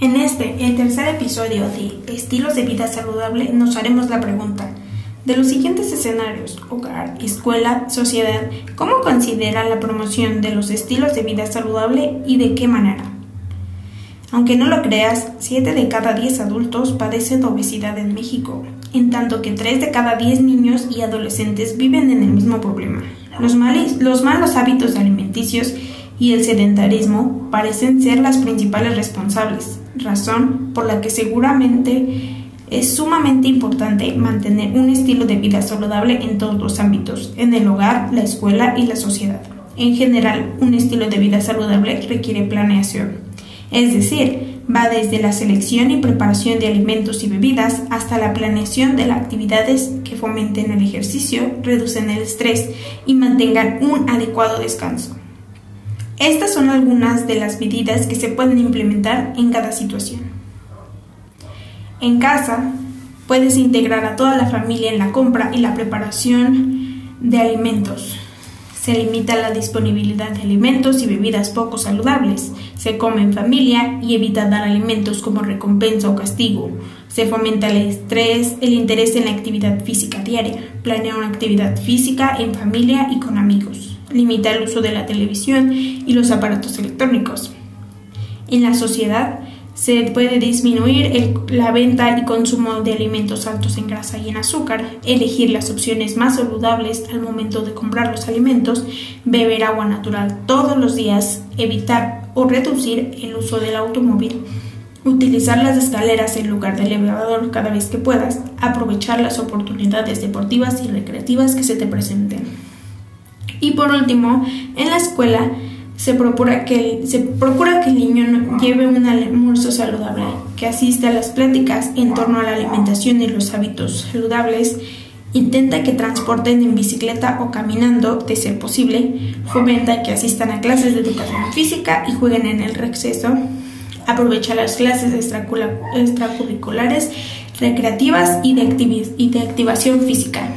En este, el tercer episodio de Estilos de vida saludable, nos haremos la pregunta, de los siguientes escenarios, hogar, escuela, sociedad, ¿cómo considera la promoción de los estilos de vida saludable y de qué manera? Aunque no lo creas, 7 de cada 10 adultos padecen obesidad en México, en tanto que 3 de cada 10 niños y adolescentes viven en el mismo problema. Los, los malos hábitos alimenticios y el sedentarismo parecen ser las principales responsables, razón por la que seguramente es sumamente importante mantener un estilo de vida saludable en todos los ámbitos, en el hogar, la escuela y la sociedad. En general, un estilo de vida saludable requiere planeación, es decir, va desde la selección y preparación de alimentos y bebidas hasta la planeación de las actividades que fomenten el ejercicio, reducen el estrés y mantengan un adecuado descanso. Estas son algunas de las medidas que se pueden implementar en cada situación. En casa, puedes integrar a toda la familia en la compra y la preparación de alimentos. Se limita la disponibilidad de alimentos y bebidas poco saludables. Se come en familia y evita dar alimentos como recompensa o castigo. Se fomenta el estrés, el interés en la actividad física diaria. Planea una actividad física en familia y con amigos limita el uso de la televisión y los aparatos electrónicos. En la sociedad se puede disminuir la venta y consumo de alimentos altos en grasa y en azúcar, elegir las opciones más saludables al momento de comprar los alimentos, beber agua natural todos los días, evitar o reducir el uso del automóvil, utilizar las escaleras en lugar del elevador cada vez que puedas, aprovechar las oportunidades deportivas y recreativas que se te presenten. Y por último, en la escuela se procura que, se procura que el niño lleve un almuerzo saludable, que asista a las pláticas en torno a la alimentación y los hábitos saludables, intenta que transporten en bicicleta o caminando, de ser posible, fomenta que asistan a clases de educación física y jueguen en el receso, aprovecha las clases extracurriculares, recreativas y de, y de activación física.